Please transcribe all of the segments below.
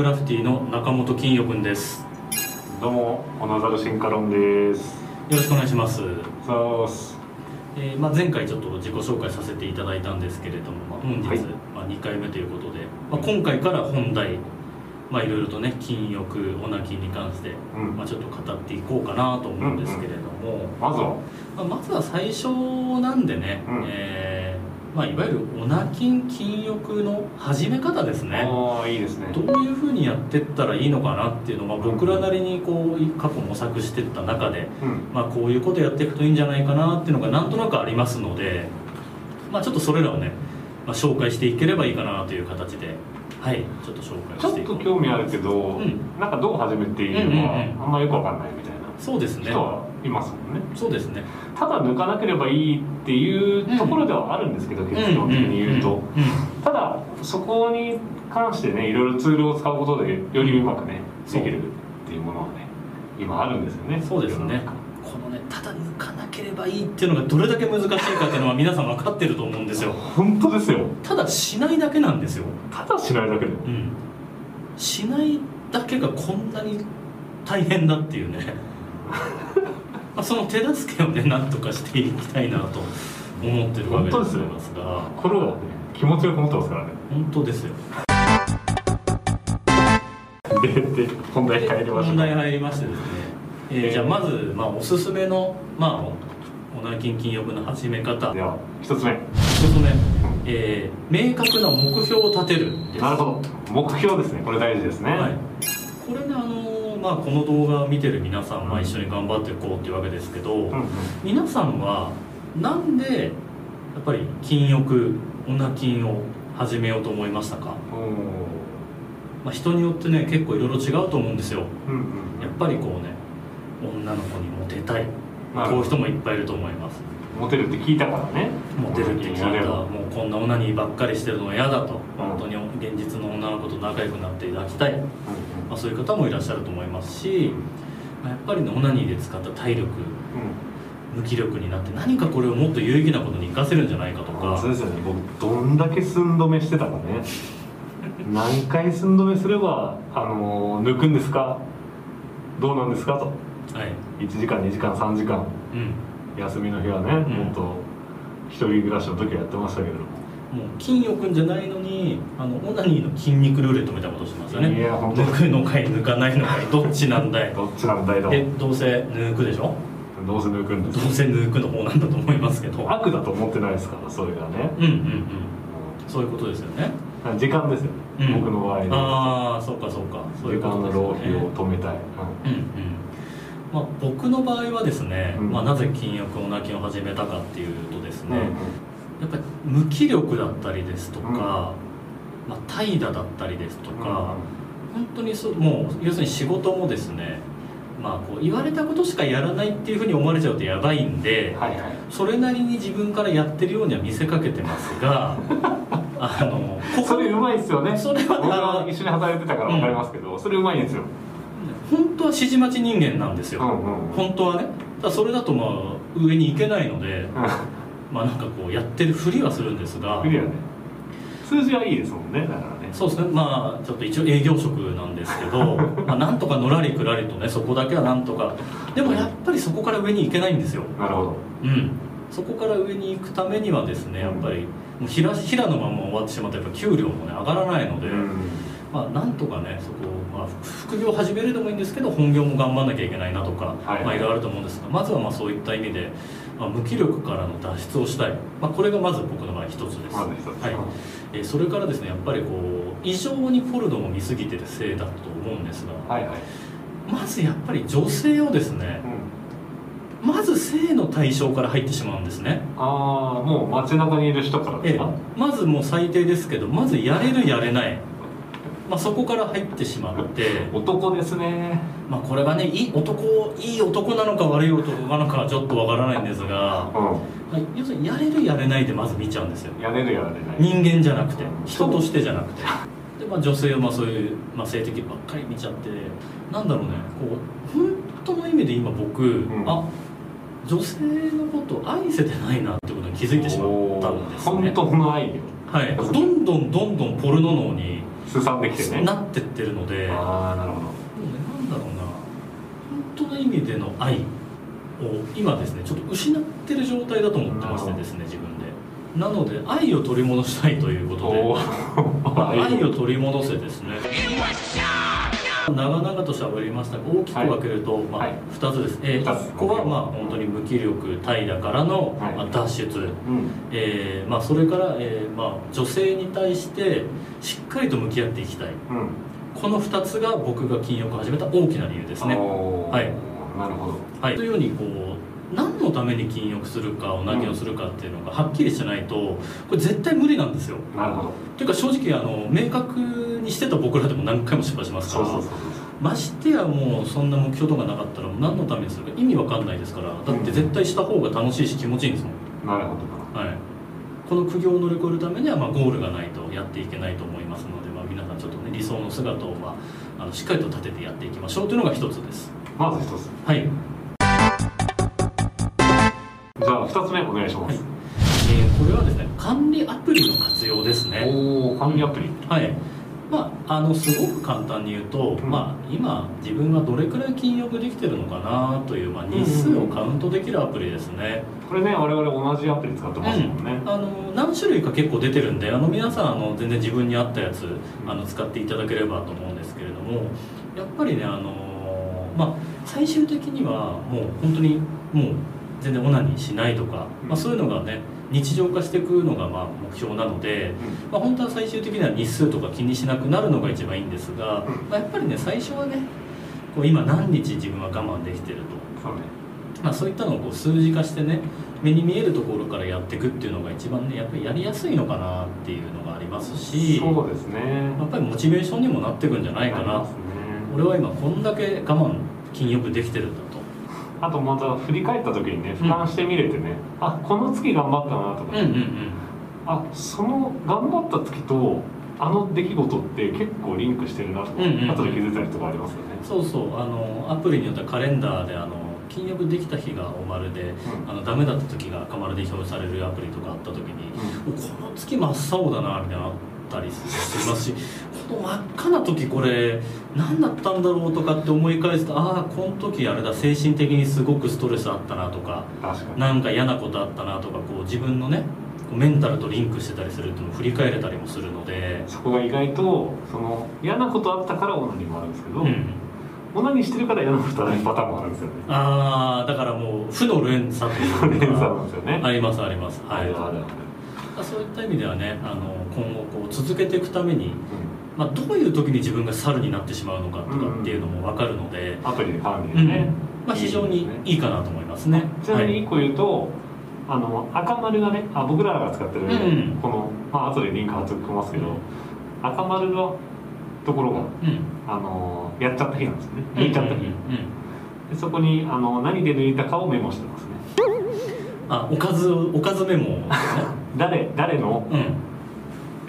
グラフィティの中本金代くんです。どうもオナザル進化論です。よろしくお願いします、そうえーまあ、前回ちょっと自己紹介させていただいたんですけれども、まあ、本日、はい。まあ、2回目ということで、まあ、今回から本題まあいろいろとね禁欲オナキンに関して、うん。まあ、ちょっと語っていこうかなと思うんですけれども、まずは？まあ、まずは最初なんでね、うん。えーまあ、いわゆるオナキン禁欲の始め方ですね。ああいいですね。どういうふうにやってったらいいのかなっていうのを、まあ、僕らなりにこう過去模索してった中で、うん。まあ、こういうことやっていくといいんじゃないかなっていうのがなんとなくありますので、まあ、ちょっとそれらをね、まあ、紹介していければいいかなという形ではいちょっと紹介ちょっしていことう興味あるけど、うん。なんかどう始めていいのか、あんまよくわかんないみたいなそうですね。人はいますもんね。そうですね。ただ抜かなければいいっていうところではあるんですけど、結論的に言うと、んんん。ただそこに関してねいろいろツールを使うことでよりうまくねできるっていうものはね今あるんですよね。そうですね。このねただ抜かなければいいっていうのがどれだけ難しいかっていうのは皆さん分かってると思うんですよ。本当ですよ。ただしないだけなんですよ。ただしないだけで。うん。しないだけがこんなに大変だっていうね まあその手助けをねなんとかしていきたいなと思ってるわけですが心がね気持ちよく持ってますからね。本当ですよ。でで本題入りましょう問題入りましてですね、えーじゃあまず、まあ、おすすめの、まあ、オナキン禁欲の始め方。では一つ目。一つ目、えー明確な目標を立てるなるほど。目標ですね。これ大事ですね、はい、これね、あのーまあ、この動画を見てる皆さん、まあ、一緒に頑張っていこうっていうわけですけど、うんうん。皆さんはなんでやっぱり禁欲オナキンを始めようと思いましたか、まあ、人によってね結構いろいろ違うと思うんですよ。うんうん。やっぱりこうね女の子にモテたい。こういう人もいっぱいいると思います。モテるって聞いたからね。モテるって聞いたもうこんなオナニーばっかりしてるのは嫌だと。本当に現実の女の子と仲良くなっていただきたい、うんまあ、そういう方もいらっしゃると思いますし、まあやっぱりねオナニーで使った体力無気力になって何かこれをもっと有意義なことに活かせるんじゃないかとか。うんそうですよね。僕どんだけ寸止めしてたかね。何回寸止めすればあの抜くんですか？どうなんですか？と。はい、1時間2時間3時間。うん、休みの日はね、ん。もっと一人暮らしの時はやってましたけれどももう金欲んじゃないのにあのオナニーの筋肉ルーレットみたいなことしてますよね。いや本当抜くのかい抜かないのかいどっちなんだいどっちなんだいと。えどうせ抜くでしょ？どうせ抜くんどです。うせ抜くの方なんだと思いますけど。悪だと思ってないですからそれがね。うんうんうん。そういうことですよね。時間ですよね、うん。僕の場合でああそうかそうか。そうい時うこ間の浪とですよね。費を止めたい、うん。うんまあ、僕の場合はですね、うん。まあ、なぜ禁欲オナキンを始めたかっていうとですうんね、やっぱり無気力だったりですとか、まあ、怠惰だったりですとか、本当にそうもう要するに仕事もですね、まあ、こう言われたことしかやらないっていうふうに思われちゃうとやばいんで、はいはい。それなりに自分からやってるようには見せかけてますが あのそれうまいですよね。それは一緒に働いてたから分かりますけど、それうまいんですよ、本当は指示待ち人間なんですよ、うんうん本当はね。ただそれだとまあ上に行けないので、まあなんかこうやってるふりはするんですが。ね。数字はいいですもんねだからね。そうですね。まあちょっと一応営業職なんですけど。まあなんとかのらりくらりとねそこだけはなんとか。でもやっぱりそこから上に行けないんですよ。なるほど。うん。そこから上に行くためにはですねやっぱりもう平平のまま終わってしまってやっぱ給料もね上がらないので、まあ、なんとかねそこを、まあ、副業を始めるでもいいんですけど本業も頑張んなきゃいけないなとか、はい。まあ、いろいろあると思うんですがまずはまあそういった意味で、まあ、無気力からの脱出をしたい、まあ、これがまず僕の場合一つです、はい。えーそれからですねやっぱりこう異常にポルノを見すぎてるせいだと思うんですがはいはい、まずやっぱり女性をですねうん、まず性の対象から入ってしまうんですね。ああもう街中にいる人からでええ。すか、まずもう最低ですけどまずやれるやれない、まあ、そこから入ってしまって。男ですねまあこれがねいい男いい男なのか悪い男なのかはちょっとわからないんですが、うまあ要するにやれるやれないでまず見ちゃうんですよ。んやれるやられない。人間じゃなくて人としてじゃなくて。で、まあ、女性はまあそういう、まあ、性的ばっかり見ちゃってなんだろうね。こう本当の意味で今僕、ん。あ女性のことを愛せてないなってことに気づいてしまったんですね。本当の愛よ。はい、どんどんどんどんポルノ脳にすさんできてね。なってってるので。ああなるほどもうねなんだろうな本当の意味での愛を今ですねちょっと失ってる状態だと思ってましてですね自分で。なので愛を取り戻したいということで。愛を取り戻せですね。長々と喋りましたが大きく分けると、まあはい。2つです、えー二つ。1個はまあ本当に無気力怠惰からの、はい。まあ、脱出、うん。えーまあ、それから、えーまあ、女性に対してしっかりと向き合っていきたい。うんこの2つが僕が禁欲を始めた大きな理由ですね。はい。なるほど。はい、というようにこう何のために禁欲するかを何をするかっていうのがはっきりしてないとこれ絶対無理なんですよ。なるほど。というか正直あの明確にしてた僕らでも何回も失敗しますからそうそうそうましてやもうそんな目標とかなかったら何のためにするか意味わかんないですからだって絶対した方が楽しいし気持ちいいんですもん、なるほど。はい、この苦行を乗り越えるためにはまあゴールがないとやっていけないと思いますので、理想の姿をまああのしっかりと立ててやっていきましょうというのが一つです。まず一つ。はい。じゃあ二つ目お願いします、えーこれはですね管理アプリの活用ですね。おお管理アプリ。はいまあ、あのすごく簡単に言うと、うん。まあ、今自分がどれくらい禁欲できてるのかなという、まあ、日数をカウントできるアプリですね、これね我々同じアプリ使ってますもんね、あの何種類か結構出てるんであの皆さんあの全然自分に合ったやつあの使っていただければと思うんですけれどもやっぱりねあの、まあ、最終的にはもう本当にもう全然オナニーしないとか、まあ、そういうのがね日常化していくのがまあ目標なので、まあ、本当は最終的には日数とか気にしなくなるのが一番いいんですが、うん。まあ、やっぱりね最初はねこう今何日自分は我慢できてると。そうねまあ、そういったのをこう数字化してね目に見えるところからやっていくっていうのが一番ねやっぱりやりやすいのかなっていうのがありますしそうですね。やっぱりモチベーションにもなっていくんじゃないかな。ね。俺は今こんだけ我慢禁欲できてるとあとまた振り返った時にね俯瞰してみれてね、あこの月頑張ったなとか、うんうんうん。あその頑張った月とあの出来事って結構リンクしてるなとか、うんうんうん。後で気づいたりとかありますよね。そうそう。あのアプリによってはカレンダーであの禁欲できた日がお丸で、あのダメだった時が赤丸で表示されるアプリとかあった時に、この月真っ青だなみたいなのあったりしますしこの真っ赤な時これ何だったんだろうとかって思い返すとああこの時あれだ精神的にすごくストレスあったなとかなんか嫌なことあったなとかこう自分のねメンタルとリンクしてたりするっていうのを振り返れたりもするので、そこが意外とその嫌なことあったからオナニーもあるんですけど、うん、オナニーしてるから嫌なことないパターンもあるんですよね。ああだからもう負の連鎖という連鎖かなんですよね。ありますあります。はい。そういった意味ではねあの今後こう続けていくために、うまあ、どういう時に自分が猿になってしまうのかとかっていうのも分かるので、んアプリで管理うんでね、まあ、非常にいいかなと思いますね。ちなみに1個言うと、あの赤丸がねあ僕らが使ってる、うんこの、まあ後でリンク貼っておきますけど、赤丸のところがはいうん。あのやっちゃった日なんですよね。抜いちゃった日、うん。うんうんでそこにあの何で抜いたかをメモしてますね。あおかずおかずメモですね。誰誰の、うん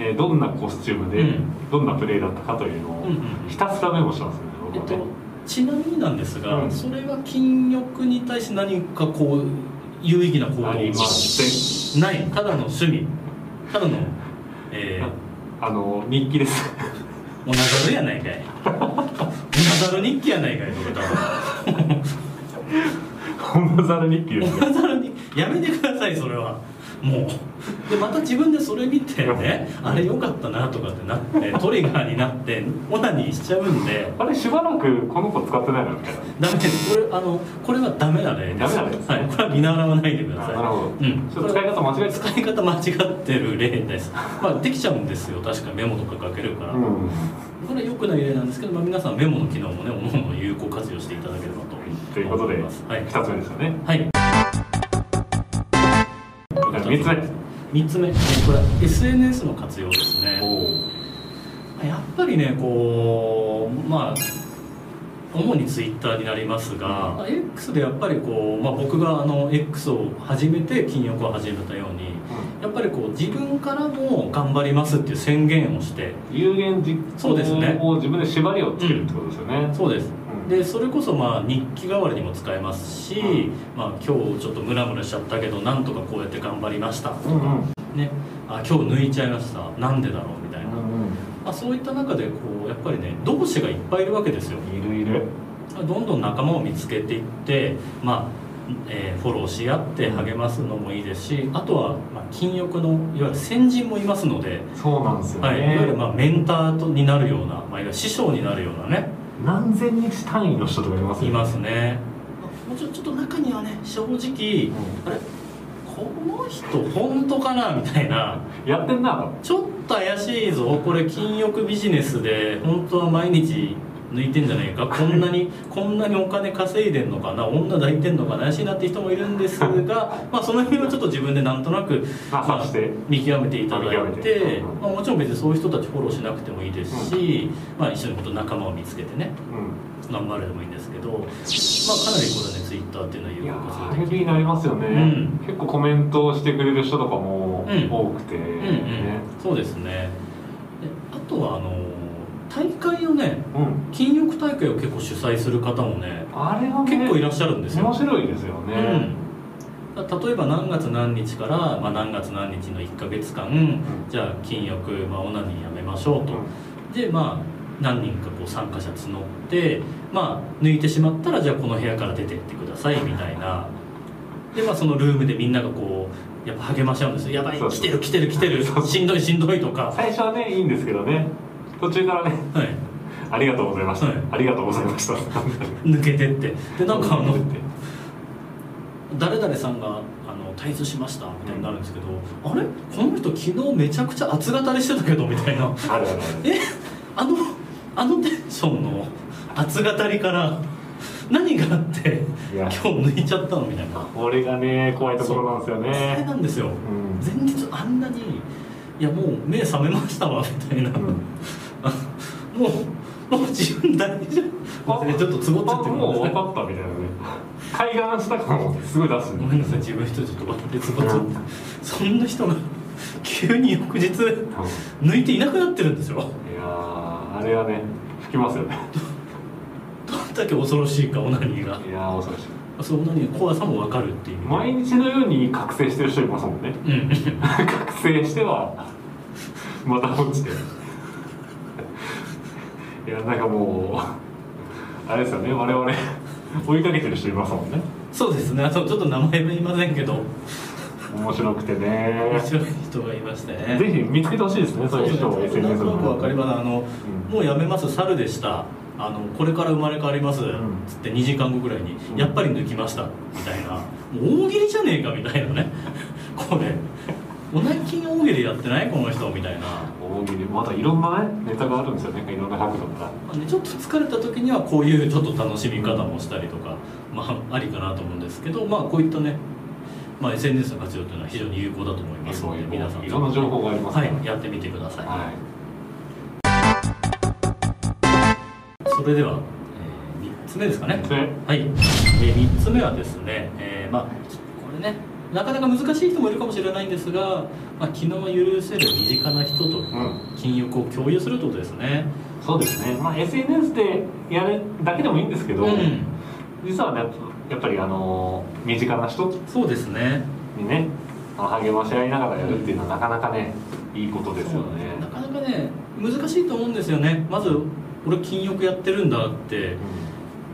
えーどんなコスチュームで、うん。どんなプレイだったかというのを、うんうんひたすらメモしてますねえっと僕はね、ちなみになんですが、うん。それは禁欲に対して何かこう有意義な行動ありませない。ただの趣味。ただのえー、あの日記です。おなざるやないかい。おなざる日記やないかいそれ多分本ざる日記ですおなざるにやめてくださいそれはもう。でまた自分でそれ見てねあれよかったなとかってなってトリガーになってオナニーしちゃうんで。あれしばらくこの子使ってないなみたいな。ダメです。これあのこれはダメな例です。ダメな例ですね。はい、これは見習わないでください。あなるほど。うん、ちょっと使い方間違え使い方間違ってる例です。まあできちゃうんですよ。確かメモとか書けるから、うん。これは良くない例なんですけど、まあ、皆さんメモの機能もねおのおの有効活用していただければとということではい、2つ目ですよね。はい、3つ目。3つ目。えーこれは SNS の活用ですね。おやっぱりねこうまあ主にツイッターになりますが、まあ X でやっぱりこう、まあ、僕があの X を始めて禁欲を始めたようにやっぱりこう自分からも頑張りますっていう宣言をして。有言実そうですね。行を自分で縛りをつけるってことですよね、そうです。うんでそれこそまあ日記代わりにも使えますし、うん。まあ、今日ちょっとムラムラしちゃったけどなんとかこうやって頑張りましたとか、うんうん。ね、あ今日抜いちゃいました。なんでだろうみたいな、うん。まあ、そういった中でこうやっぱりね同志がいっぱいいるわけですよ。いるいる。どんどん仲間を見つけていって、まあえーフォローし合って励ますのもいいですしあとは、まあ、禁欲のいわゆる先人もいますので、そうなんですよね、はい、いわゆる、まあ、メンターとになるような、まあ、いわゆる師匠になるようなね。何千日単位の人とかいますよいますね。もちろんちょっと中にはね正直、うあれこの人本当かなみたいな。やってんな。ちょっと怪しいぞ。これ禁欲ビジネスで本当は毎日抜いてんじゃないか。こんなにこんなにお金稼いでんのかな。女抱いてんのかな怪しいなって人もいるんですがまあその辺はちょっと自分でなんとなく、まあ見極めていただいてて、まあ、もちろん別にそういう人たちフォローしなくてもいいですし、まあ、一緒にこと仲間を見つけてねうん。頑張るでもいいんですけど、まあ、かなりこれねツイッターっていうのは有効活動励みになりますよね、うん。結構コメントをしてくれる人とかもうん多くて、うんうん。ね。そうですね。であとはあの大会をねうん。大会を結構主催する方もねあれはね結構いらっしゃるんですよ。面白いですよね、うん、例えば何月何日から、まあ、何月何日の1か月間、じゃあ禁欲、まあ、オナニーやめましょうと、でまあ何人かこう参加者募ってまあ抜いてしまったらじゃあこの部屋から出てってくださいみたいな。でまあそのルームでみんながこうやっぱ励まし合うんですよ。やばい来てる来てる来てる。しんどいしんどいとか。最初はねいいんですけどね途中からね。はい。ありがとうございました、はい。ありがとうございました。抜けてって。でなんかあの誰々さんがあの退出しましたみたいになるんですけど、あれ？この人昨日めちゃくちゃ厚語りしてたけどみたいな。あるあるえ？あのあのテンションの厚語りから何があって今日抜いちゃったの？みたいな。これがね怖いところなんですよこれねなんですよ。うん。前日あんなにいやもう目覚めましたわみたいな、うん。あもうもう自分大丈夫ちょっとつぼつあってくるんもう分かったみたいなね開眼した感をすぐ出すごめんなさい自分一人ちょっと笑ってつぼつってそんな人が急に翌日抜いていなくなってるんですよいやーあれはね吹きますよねどんだけ恐ろしいかオナニーがいやー恐ろしいそうオナニーの怖さも分かるっていう毎日のように覚醒してる人いますもんねうん覚醒してはまた落ちていやなんかもうあれですよね。我々追いかけてる人いますもんね。そうですね。あとちょっと名前は言いませんけど。面白くてね。面白い人がいましてね。ぜひ見つけてほしいですね。そういう人を SNS となく分かりまます。あの、うん。もうやめます。猿でした。あのこれから生まれ変わります、んつって2時間後ぐらいに、うん。やっぱり抜きました。みたいな。もう大喜利じゃねえか。みたいなね。これおなきん大喜利やってない？この人みたいな。大喜利またいろんなねネタがあるんですよね。いろんな角度から。まあね、ちょっと疲れた時にはこういうちょっと楽しみ方もしたりとか、まあ、ありかなと思うんですけど、まあ、こういったね、まあ、SNS の活用というのは非常に有効だと思いますので皆さん。いろんな情報がありますから。はい、やってみてください、はい。それでは、え3つ目ですかね。ではい、え3つ目はですね、えーまあこれねなかなか難しい人もいるかもしれないんですが、まあ、気の許せる身近な人とうん禁欲を共有するってことですね。そうですね、まあ、SNS でやるだけでもいいんですけど、うん。実はねやっぱりあの身近な人そうですね。にね励まし合いながらやるっていうのはなかなかねいいことですよね。なかなかね難しいと思うんですよね。まず俺禁欲やってるんだって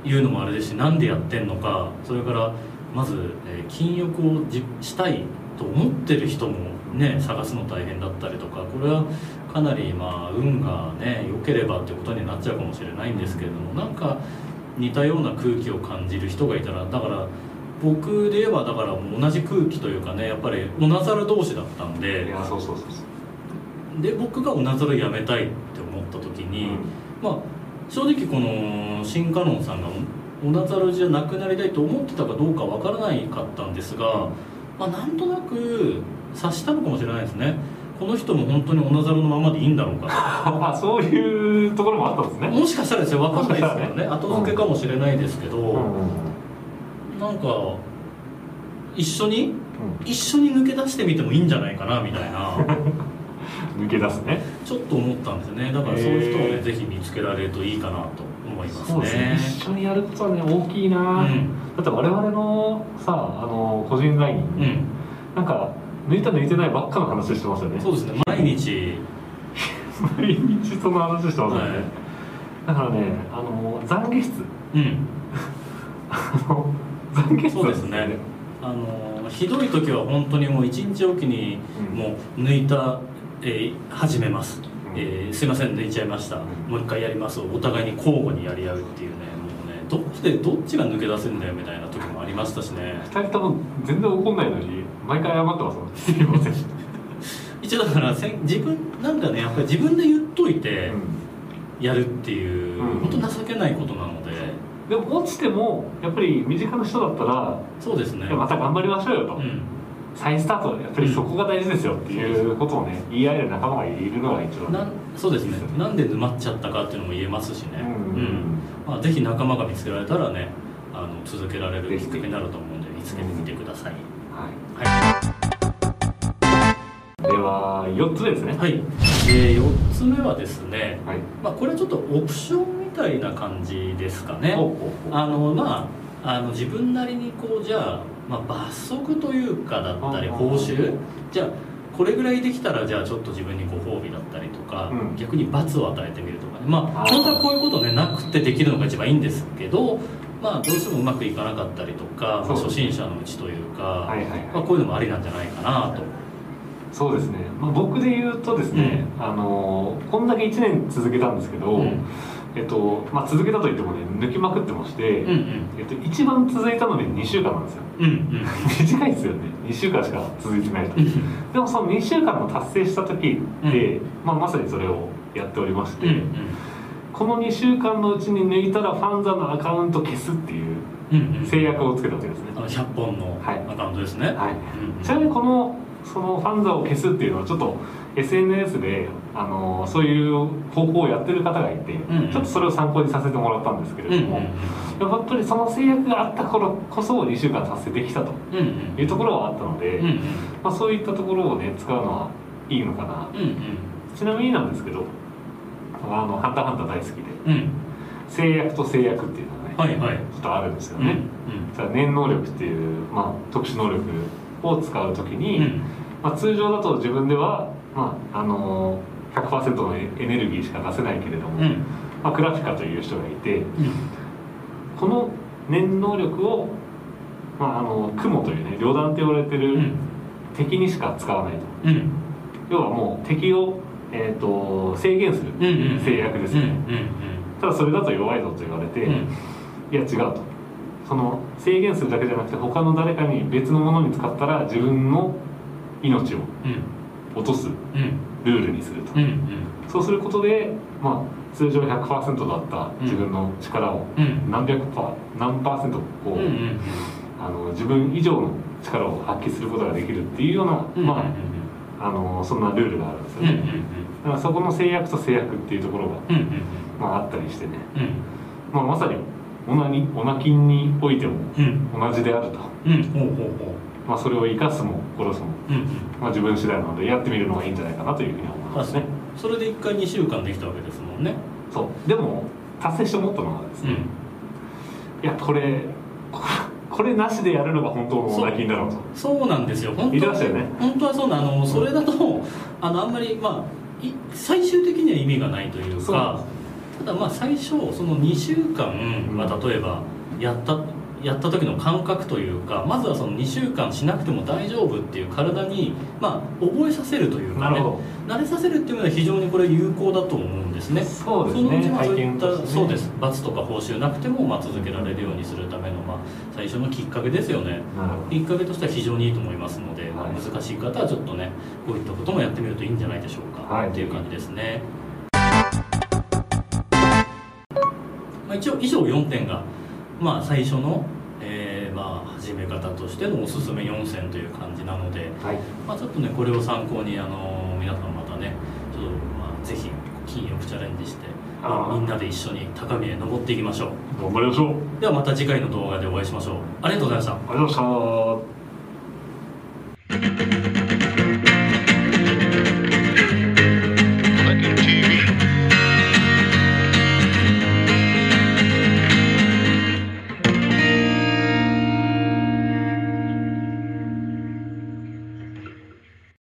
いうのもあれですしなんでやってんのか。それからまず、えー禁欲をじしたいと思ってる人もね探すの大変だったりとかこれはかなりまあ運がね良ければってことになっちゃうかもしれないんですけれどもなんか似たような空気を感じる人がいたらだから僕で言えばだから同じ空気というかねやっぱり同ざる同士だったんうんでいやそうそうそうそう。で僕がオナザルやめたいって思った時に、まあ正直この新カノンさんがオナザルじゃなくなりたいと思ってたかどうかわからないかったんですが、まあ、なんとなく察したのかもしれないですね。この人も本当にオナザルのままでいいんだろうかあ そういうところもあったんですね。もしかしたらですよ分かんないですけどね。後付けかもしれないですけど、うんうんうん。なんか一緒にうん。一緒に抜け出してみてもいいんじゃないかなみたいな。抜け出すね。ちょっと思ったんですよね。だからそういう人をねへー。ぜひ見つけられるといいかなと思いますそうですね。ね一緒にやることはね大きいな、うん。だって我々のさあの個人 LINE、うん。なんか抜いた抜いてないばっかの話してますよね。そうですね。毎日。毎日その話してますよね、はい。だからねあの懺悔室。うん。懺悔室。そうですね。あのひどい時は本当にもう一日おきにうん。もう抜いた、えー始めます、うんえーすいません抜いちゃいました、んもう一回やりますをお互いに交互にやり合うっていうねもうねどこでどっちが抜け出せるんだよみたいな時もありましたしね。二人とも全然怒んないのに毎回謝ってますもん。すいません、一応だからせん自分なんかねやっぱり自分で言っといてやるっていう、うん。本当情けないことなので。でも落ちてもやっぱり身近な人だったらそうですね。また頑張りましょうよと、うん再スタートやっぱりそこが大事ですよっていうことをね言い合える仲間がいるのが一番なんそうですね。なんで沼っちゃったかっていうのも言えますしね、うん。まあ、ぜひ仲間が見つけられたらねあの続けられるきっかけになると思うんで見つけてみてください、はい。では4つですね。はい、えー、4つ目はですね、はい。まあ、これはちょっとオプションみたいな感じですかね。あのまああの自分なりにこうじゃあ、まあ、罰則というかだったり報酬？じゃあこれぐらいできたらじゃあちょっと自分にご褒美だったりとか、うん。逆に罰を与えてみるとかね。まあ本当はこういうことねなくてできるのが一番いいんですけどまあどうしてもうまくいかなかったりとか、まあ初心者のうちというか、はいはいまあ、こういうのもありなんじゃないかなと。そうですね、まあ、僕で言うとですね、あのこんだけ1年続けたんですけど、うんえっとまあ、続けたといってもね抜きまくってまして、うんうん。えっと、一番続いたので2週間なんですよ。うんうん。短いですよね。2週間しか続いてないと。うんでもその2週間の達成した時って、まあ、まさにそれをやっておりまして、うんこの2週間のうちに抜いたらファンザのアカウント消すっていううんうん。制約をつけたわけですね、あの100本のはい。アカウントですね、はい。うんうん。ちなみにこのそのファンザを消すっていうのはちょっと SNS であのそういう方法をやってる方がいて、んうんちょっとそれを参考にさせてもらったんですけれども、うんうんでもやっぱりその制約があった頃こそ2週間達成できたとうんうん。いうところはあったので、うんうん。まあ、そういったところをね使うのはいいのかな。うんうん。ちなみになんですけどあの「ハンターハンター」大好きでうん。制約と制約っていうのがね、はいはい。ちょっとあるんですようんね、じゃあ念能力っていう、まあ、特殊能力を使う時うんに、うんまあ、通常だと自分では、まああの100%のエネルギーしか出せないけれども、うん。まあ、クラフィカという人がいてうん。この念能力を、まあ、あの雲というね旅団って言われてるうん。敵にしか使わないと。うん。要はもう敵を、えー、と制限する制約ですね、ただそれだと弱いぞと言われて、うんうん。いや違うと。その制限するだけじゃなくて他の誰かに別のものに使ったら自分の命をうん。落とすうん。ルールにすると、そうすることで、まあ、通常100%だった自分の力をうん。何百パー何パーセントこう、あの自分以上の力を発揮することができるっていうような、うんまあ、あのそんなルールがあるんですよね、だからそこの制約と制約っていうところが、まあ、あったりしてね、うん。まあ、まさにオナにオナキンにおいてもうん。同じであると、まあ、それを生かすも殺すも、ううんうん。まあ、自分次第なのでやってみるのがいいんじゃないかなというふうに思いますね。それで1回2週間できたわけですもんね。そう。でも達成して思ったのはですね、うん。いやこれこ これなしでやるのが本当のオナキンだろうとそうなんですよ。本当はね。本当はそうなあのそれだとあのあんまりまあい最終的には意味がないというかただまあ最初その2週間、まあ、例えばやったやった時の感覚というかまずはその2週間しなくても大丈夫っていう体に、まあ、覚えさせるというかね慣れさせるっていうのは非常にこれ有効だと思うんですね。そうですね。まあそういった、ね。そうです。罰とか報酬なくても、まあ、続けられるようにするための、まあ、最初のきっかけですよね。きっかけとしては非常にいいと思いますので、まあはい。難しい方はちょっとねこういったこともやってみるといいんじゃないでしょうか、はい。っていう感じですね、まあ、一応以上4点が、まあ、最初の、えーまあ、始め方としてのおすすめ4選という感じなので、はい。まあ、ちょっとねこれを参考にあの皆さんまたねちょっと、まあ、ぜひ金欲チャレンジしてみんなで一緒に高みへ登っていきましょう。頑張りましょう。ではまた次回の動画でお会いしましょう。ありがとうございました。ありがとうございました